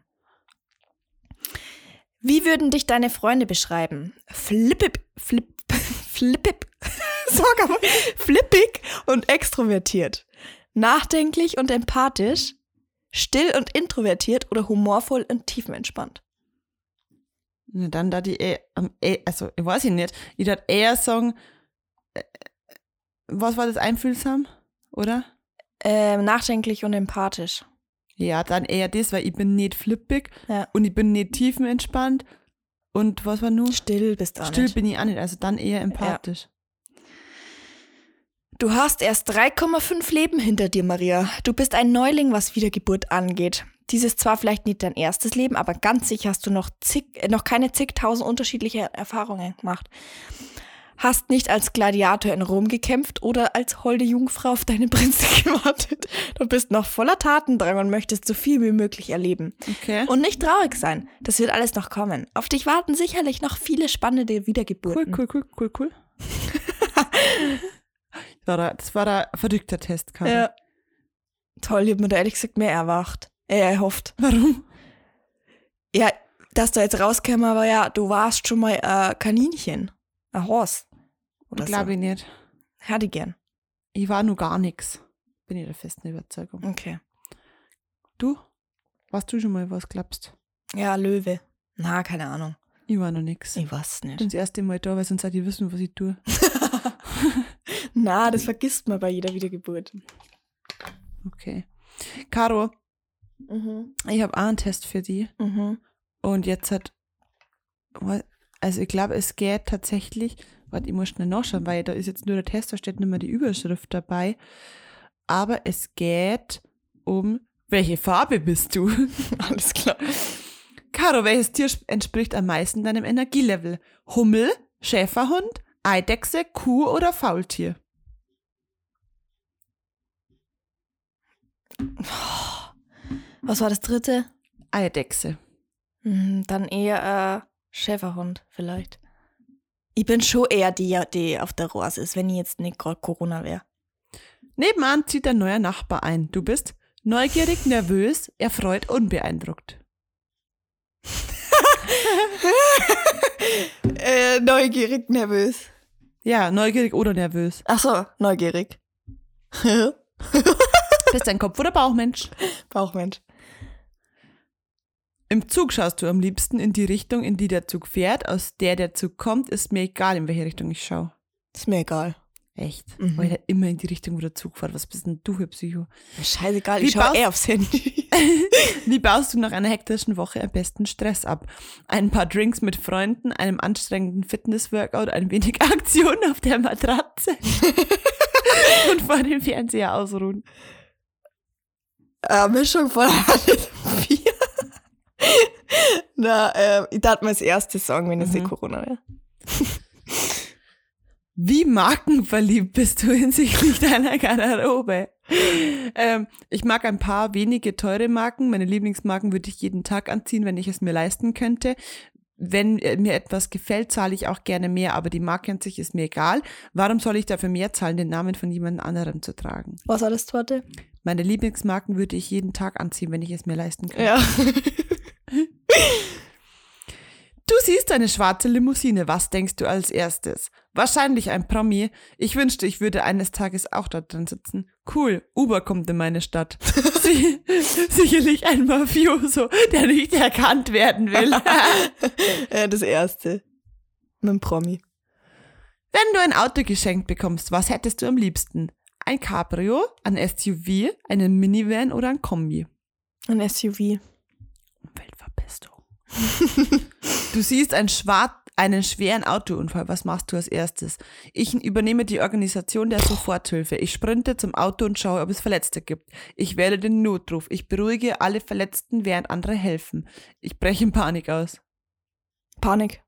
Wie würden dich deine Freunde beschreiben? Flippig, flip, flippig, sag aber, flippig und extrovertiert. Nachdenklich und empathisch. Still und introvertiert oder humorvoll und tiefenentspannt. Na, dann da die eh- also ich weiß ich nicht, ich würde eher sagen, was war das einfühlsam, oder? Ähm, nachdenklich und empathisch. Ja, dann eher das, weil ich bin nicht flippig Ja. und ich bin nicht tiefenentspannt und was war nur? Still bist du auch Still nicht. bin ich auch nicht, also dann eher empathisch. Du hast erst 3,5 Leben hinter dir, Maria. Du bist ein Neuling, was Wiedergeburt angeht. dieses zwar vielleicht nicht dein erstes Leben, aber ganz sicher hast du noch, zig, äh, noch keine zigtausend unterschiedliche Erfahrungen gemacht. Hast nicht als Gladiator in Rom gekämpft oder als holde Jungfrau auf deine Prinzessin gewartet. Du bist noch voller Tatendrang und möchtest so viel wie möglich erleben. Okay. Und nicht traurig sein. Das wird alles noch kommen. Auf dich warten sicherlich noch viele spannende Wiedergeburten. Cool, cool, cool, cool, cool. das, war der, das war der verrückte Test, Karin. Ja. Toll, ich hab mir da ehrlich gesagt mehr erwacht. Äh, erhofft. Warum? Ja, dass da jetzt rauskäme, aber ja, du warst schon mal äh, Kaninchen. Ein Horst. Oder Glaube so. ich nicht. Hätte ich gern. Ich war nur gar nichts. Bin ich der festen Überzeugung. Okay. Du? Warst du schon mal was glaubst? Ja, Löwe. Na, keine Ahnung. Ich war noch nix. Ich Ich weiß bin nicht. das erste Mal da, weil sonst seid ihr wissen, was ich tue. Na, das vergisst man bei jeder Wiedergeburt. Okay. Caro, Mhm. ich habe auch einen Test für die. Mhm. Und jetzt hat. Also, ich glaube, es geht tatsächlich. Warte, ich muss schnell nachschauen, weil da ist jetzt nur der Test, da steht nicht mehr die Überschrift dabei. Aber es geht um. Welche Farbe bist du? Alles klar. Caro, welches Tier sp- entspricht am meisten deinem Energielevel? Hummel, Schäferhund, Eidechse, Kuh oder Faultier? Was war das dritte? Eidechse. Hm, Dann eher äh, Schäferhund vielleicht. Ich bin schon eher die, die auf der Rohrs ist, wenn ich jetzt nicht gerade Corona wäre. Nebenan zieht ein neuer Nachbar ein. Du bist neugierig, nervös, erfreut, unbeeindruckt. Äh, neugierig, nervös. Ja, neugierig oder nervös. Ach so, neugierig. Bist ein Kopf- oder Bauchmensch? Bauchmensch. Im Zug schaust du am liebsten in die Richtung, in die der Zug fährt. Aus der der Zug kommt, ist mir egal, in welche Richtung ich schaue. Ist mir egal. Echt? Mhm. Weil er immer in die Richtung, wo der Zug fährt. Was bist denn du für Psycho? Scheißegal, Wie ich schaue eh aufs Handy. Wie baust du nach einer hektischen Woche am besten Stress ab? Ein paar Drinks mit Freunden, einem anstrengenden Fitnessworkout, ein wenig Aktion auf der Matratze und vor dem Fernseher ausruhen. äh, Mischung von alles. Na, äh, ich dachte mal das erste Song, wenn es Mhm. nicht Corona wäre. Wie markenverliebt bist du hinsichtlich deiner Garderobe? Ähm, ich mag ein paar wenige teure Marken. Meine Lieblingsmarken würde ich jeden Tag anziehen, wenn ich es mir leisten könnte. Wenn äh, mir etwas gefällt, zahle ich auch gerne mehr, aber die Marke an sich ist mir egal. Warum soll ich dafür mehr zahlen, den Namen von jemand anderem zu tragen? Was das zweite? Meine Lieblingsmarken würde ich jeden Tag anziehen, wenn ich es mir leisten könnte. Ja. Du siehst eine schwarze Limousine. Was denkst du als erstes? Wahrscheinlich ein Promi. Ich wünschte, ich würde eines Tages auch dort drin sitzen. Cool, Uber kommt in meine Stadt. Sie, sicherlich ein Mafioso, der nicht erkannt werden will. äh, das erste. Dem Promi. Wenn du ein Auto geschenkt bekommst, was hättest du am liebsten? Ein Cabrio, ein SUV, einen Minivan oder ein Kombi? Ein SUV. Umweltverpestung. du siehst ein schwarz, einen schweren Autounfall. Was machst du als erstes? Ich übernehme die Organisation der Soforthilfe. Ich sprinte zum Auto und schaue, ob es Verletzte gibt. Ich wähle den Notruf. Ich beruhige alle Verletzten, während andere helfen. Ich breche in Panik aus. Panik.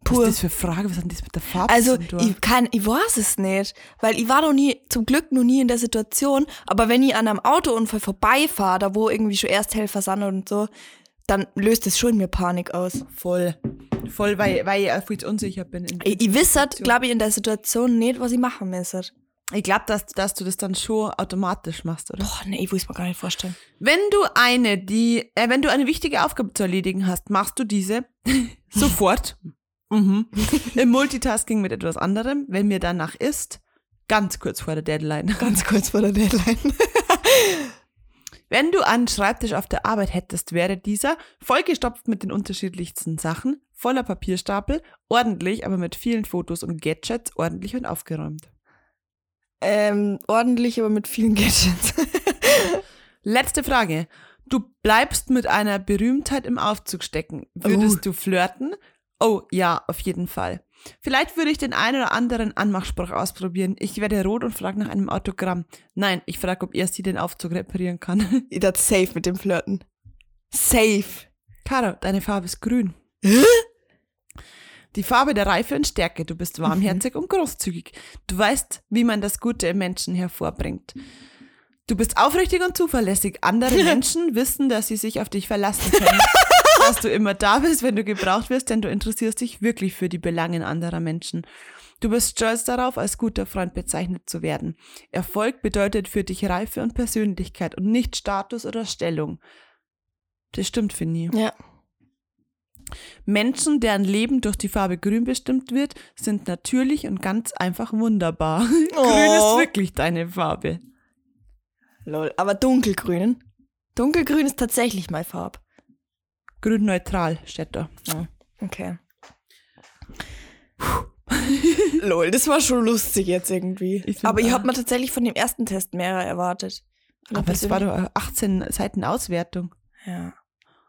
Was Pur. ist das für Frage? Was hat denn das mit der Farbe Also, ich kann, ich weiß es nicht, weil ich war noch nie, zum Glück noch nie in der Situation, aber wenn ich an einem Autounfall vorbeifahre, da wo irgendwie schon Ersthelfer sind und so, dann löst es schon mir Panik aus. Voll. Voll, weil, weil ich viel zu unsicher bin. in Ich, ich wisse, Situation. glaube ich, in der Situation nicht, was ich machen müsste. Ich glaube, dass, dass du das dann schon automatisch machst, oder? Boah, nee, ich will es mir gar nicht vorstellen. Wenn du eine, die, äh, wenn du eine wichtige Aufgabe zu erledigen hast, machst du diese sofort. Mhm. Im Multitasking mit etwas anderem, wenn mir danach ist, ganz kurz vor der Deadline. Ganz kurz vor der Deadline. Wenn du einen Schreibtisch auf der Arbeit hättest, wäre dieser vollgestopft mit den unterschiedlichsten Sachen, voller Papierstapel, ordentlich, aber mit vielen Fotos und Gadgets, ordentlich und aufgeräumt. ähm, ordentlich, aber mit vielen Gadgets. Letzte Frage. Du bleibst mit einer Berühmtheit im Aufzug stecken. Würdest Oh. du flirten Oh ja, auf jeden Fall. Vielleicht würde ich den einen oder anderen Anmachspruch ausprobieren. Ich werde rot und frage nach einem Autogramm. Nein, ich frage, ob er sie den Aufzug reparieren kann. Ihr seid safe mit dem Flirten. Safe. Caro, deine Farbe ist grün. Die Farbe der Reife und Stärke. Du bist warmherzig und großzügig. Du weißt, wie man das Gute im Menschen hervorbringt. Du bist aufrichtig und zuverlässig. Andere Menschen wissen, dass sie sich auf dich verlassen können. dass du immer da bist, wenn du gebraucht wirst, denn du interessierst dich wirklich für die Belangen anderer Menschen. Du bist stolz darauf, als guter Freund bezeichnet zu werden. Erfolg bedeutet für dich Reife und Persönlichkeit und nicht Status oder Stellung. Das stimmt, ich. Ja. Menschen, deren Leben durch die Farbe grün bestimmt wird, sind natürlich und ganz einfach wunderbar. Grün ist Oh. wirklich deine Farbe. Lol. Aber dunkelgrün. Dunkelgrün ist tatsächlich meine Farbe. Grün neutral steht da. Okay. Lol, das war schon lustig jetzt irgendwie. Ich Aber ich habe mir tatsächlich von dem ersten Test mehr erwartet. Aber es war doch eine 18 Seiten Auswertung. Ja.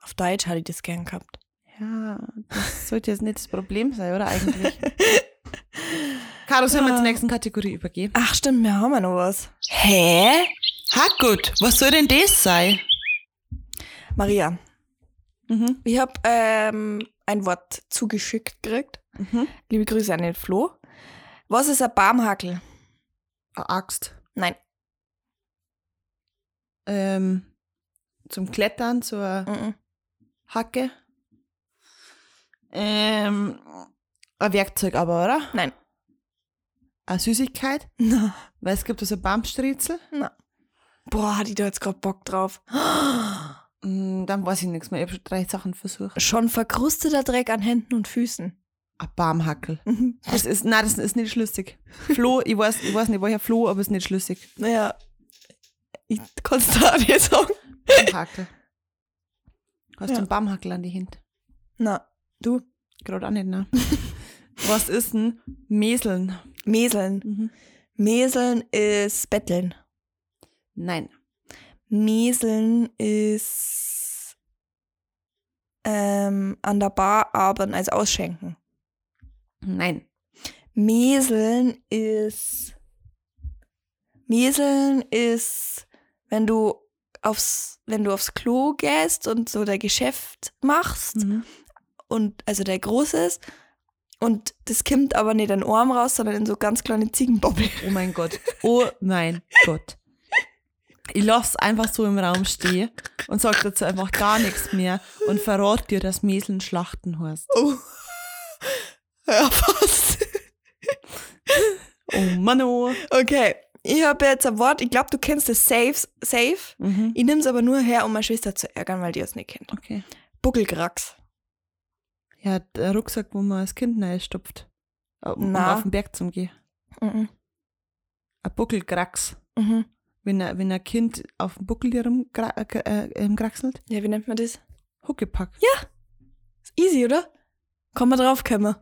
Auf Deutsch hatte ich das gern gehabt. Ja, das sollte jetzt nicht das Problem sein, oder eigentlich? Caro, sollen wir zur nächsten Kategorie übergehen? Ach stimmt, wir haben ja noch was. Hä? Ha, gut. Was soll denn das sein? Maria, Mhm. ich habe ähm, ein Wort zugeschickt gekriegt. Mhm. Liebe Grüße an den Flo. Was ist ein Barmhackel? Eine Axt. Nein. Ähm, zum Klettern, zur Mhm. Hacke. Ähm, ein Werkzeug aber, oder? Nein. Eine Süßigkeit? Na. Weil es gibt so Baumstriezel. Boah, hatte ich da jetzt gerade Bock drauf. Mm, Dann weiß ich nichts mehr. Ich habe schon drei Sachen versucht. Schon verkrusteter Dreck an Händen und Füßen. Ein Barmhackel. Mhm. Das ist, nein, das ist nicht schlüssig. Floh, ich weiß, ich weiß nicht, woher Floh, aber es ist nicht schlüssig. Naja, ich kann es da nicht sagen. Barmhackel. Hast du Ja. einen Barmhackel an die Hände? Na, du? Gerade auch nicht, ne? Was ist ein Meseln? Meseln. Mhm. Meseln ist Betteln. Nein. Meseln ist ähm, an der Bar arbeiten, also ausschenken. Nein. Meseln ist. Meseln ist, wenn du aufs, wenn du aufs Klo gehst und so dein Geschäft machst Mhm. und also der groß ist und das kommt aber nicht in den Arm raus, sondern in so ganz kleine Ziegenbobbel. Oh mein Gott. Oh mein Gott. Ich lasse einfach so im Raum stehen und sag dazu einfach gar nichts mehr und verrat dir, dass Meseln Schlachten heißt. Oh. Ja, fast. Oh Mann, oh. Okay, ich habe jetzt ein Wort, ich glaube, du kennst das safe, safe. Mhm. Ich nehme es aber nur her, um meine Schwester zu ärgern, weil die es nicht kennt. Okay. Buckelkrax. Ja, der Rucksack, wo man das Kind stopft. Um, um Na. auf den Berg zu gehen. Mhm. Ein Buckelkrax. Mhm. Wenn ein, wenn ein Kind auf dem Buckel herumkraxelt. Äh, ähm, kraxelt. Ja, wie nennt man das? Huckepack. Ist easy, oder? Kann man drauf kommen.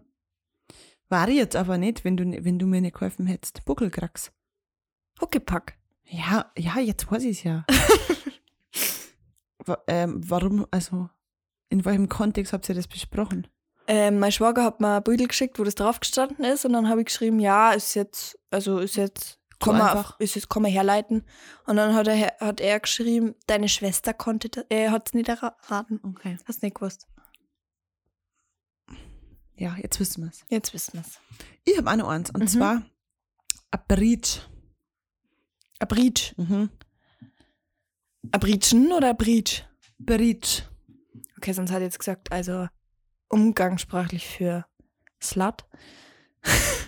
War ich jetzt aber nicht, wenn du, wenn du mir nicht geholfen hättest. Buckelkrax. Huckepack. Ja, ja, jetzt weiß ich es ja. Ähm, warum, also, in welchem Kontext habt ihr das besprochen? Ähm, mein Schwager hat mir ein Büdel geschickt, wo das drauf gestanden ist und dann habe ich geschrieben, ja, ist jetzt, also ist jetzt, So man, einfach. ist kann man herleiten. Und dann hat er, hat er geschrieben, deine Schwester konnte, das- er hat es nicht erraten. Okay. Hast nicht gewusst. Ja, jetzt wissen wir es. Jetzt wissen wir es. Ich habe auch noch eins, und Mhm. zwar ein Breach. Ein Breach. Mhm. Ein Breachen oder ein Breach? Breach. Okay, sonst hat er jetzt gesagt, also umgangssprachlich für Slut.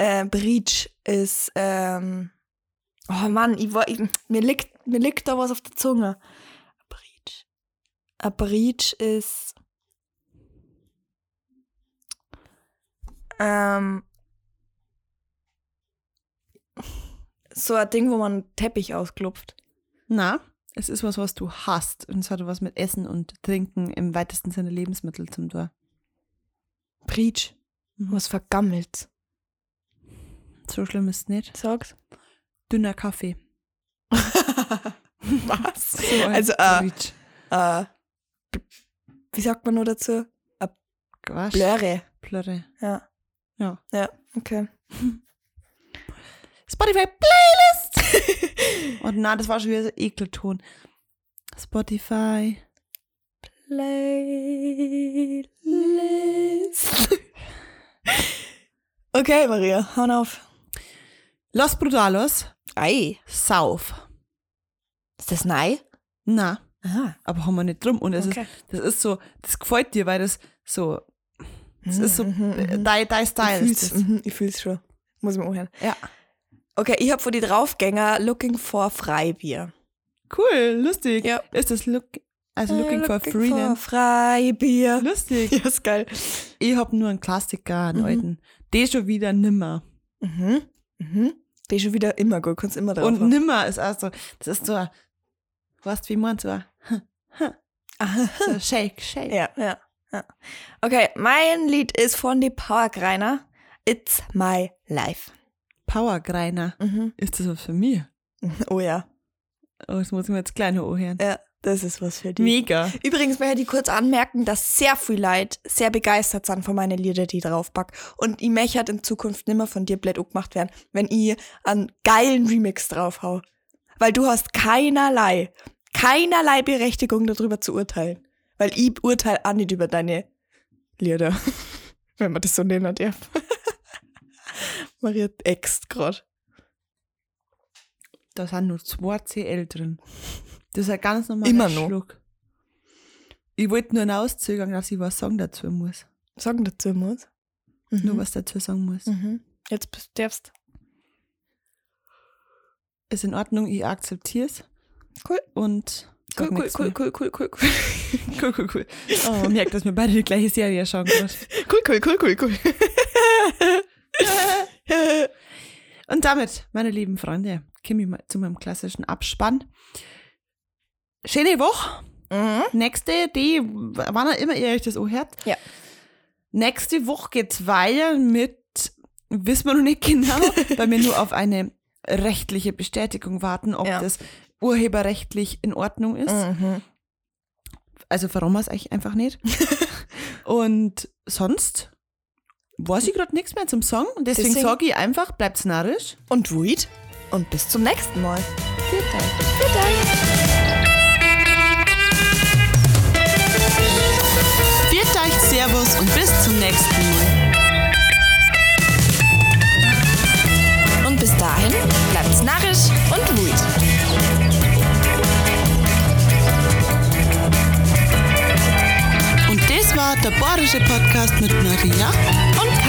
äh, Breach ist, ähm, oh Mann, ich ich, mir, liegt, mir liegt da was auf der Zunge. A Breach. A Breach ist, ähm, so ein Ding, wo man einen Teppich ausklopft. Na, es ist was, was du hast. Und es hat was mit Essen und Trinken im weitesten Sinne Lebensmittel zum Tor. Breach. Mhm. Was vergammelt. So schlimm ist es nicht. Sag's. Dünner Kaffee. Was? So Also, äh, äh, wie sagt man nur dazu? Ein was? Blöre. Blöre. Ja. Ja. Ja, okay. Spotify Playlist! Und na, das war schon wieder so Ekelton. Spotify. Playlist. okay, Maria, hau auf. Los Brutalos. Ei. Sauf. Ist das neu? Na, Aha. aber haben wir nicht drum. Und es Okay. ist, das ist so, das gefällt dir, weil das so, das ist so, Mhm, äh, mhm. dein, dein Style ich fühl's, mhm, ich fühl's schon. Muss ich mal anhören. Ja. Okay, ich hab vor die Draufgänger Looking for Freibier. Cool, lustig. Ja. Ist das look, also looking, Äh, for freedom? Freibier. Lustig. Ja, ist geil. Ich hab nur einen Klassiker, einen Mhm. alten. Den schon wieder nimmer. Mhm. Mhm. Der ist schon wieder immer gut, kannst immer drauf Und haben. nimmer ist auch so, das ist so, weißt wie man so, ein- Aha. so Shake, Shake. Ja, ja, ja. Okay, mein Lied ist von die Powergreiner. It's my life. Powergreiner. Mhm. Ist das was für mich? Oh ja. Oh, das muss ich mir jetzt gleich noch anhören. Ja, das ist was für die. Mega. Übrigens möchte ich kurz anmerken, dass sehr viel Leute sehr begeistert sind von meinen Lieder, die ich draufpack. Und ich möchte halt in Zukunft nimmer von dir blöd gemacht werden, wenn ich einen geilen Remix draufhau. Weil du hast keinerlei, keinerlei Berechtigung darüber zu urteilen. Weil ich urteile auch nicht über deine Lieder. wenn man das so nennen darf. Maria äxt grad. Da sind nur zwei CL drin. Das ist ein ganz normaler Immer noch. Schluck. Ich wollte nur hinauszögern, dass ich was sagen dazu muss. Sagen dazu muss. Mhm. Nur was dazu sagen muss. Mhm. Jetzt bist- darfst. Ist in Ordnung, ich akzeptiere es. Cool. Und Cool, cool, cool, mehr. cool, cool, cool, cool. cool, cool, cool. Oh, man merkt, dass wir beide die gleiche Serie schauen. gerade. Cool, cool, cool, cool, cool. Und damit, meine lieben Freunde, komme ich mal zu meinem klassischen Abspann. Schöne Woche. mhm. Nächste, die, wann auch immer ihr euch das anhört. Ja. Nächste Woche geht's weiter mit, wissen wir noch nicht genau, weil wir nur auf eine rechtliche Bestätigung warten, ob Ja. das urheberrechtlich in Ordnung ist. Mhm. Also warum wir es eigentlich einfach nicht. Und sonst weiß ich gerade nichts mehr zum Song. Deswegen, Deswegen- sage ich einfach, bleibt's narrisch. Und Weed. Und bis zum nächsten Mal. Viert Servus und bis zum nächsten Mal. Und bis dahin bleibt's narrisch und wut. Und das war der Bayerische Podcast mit Maria Und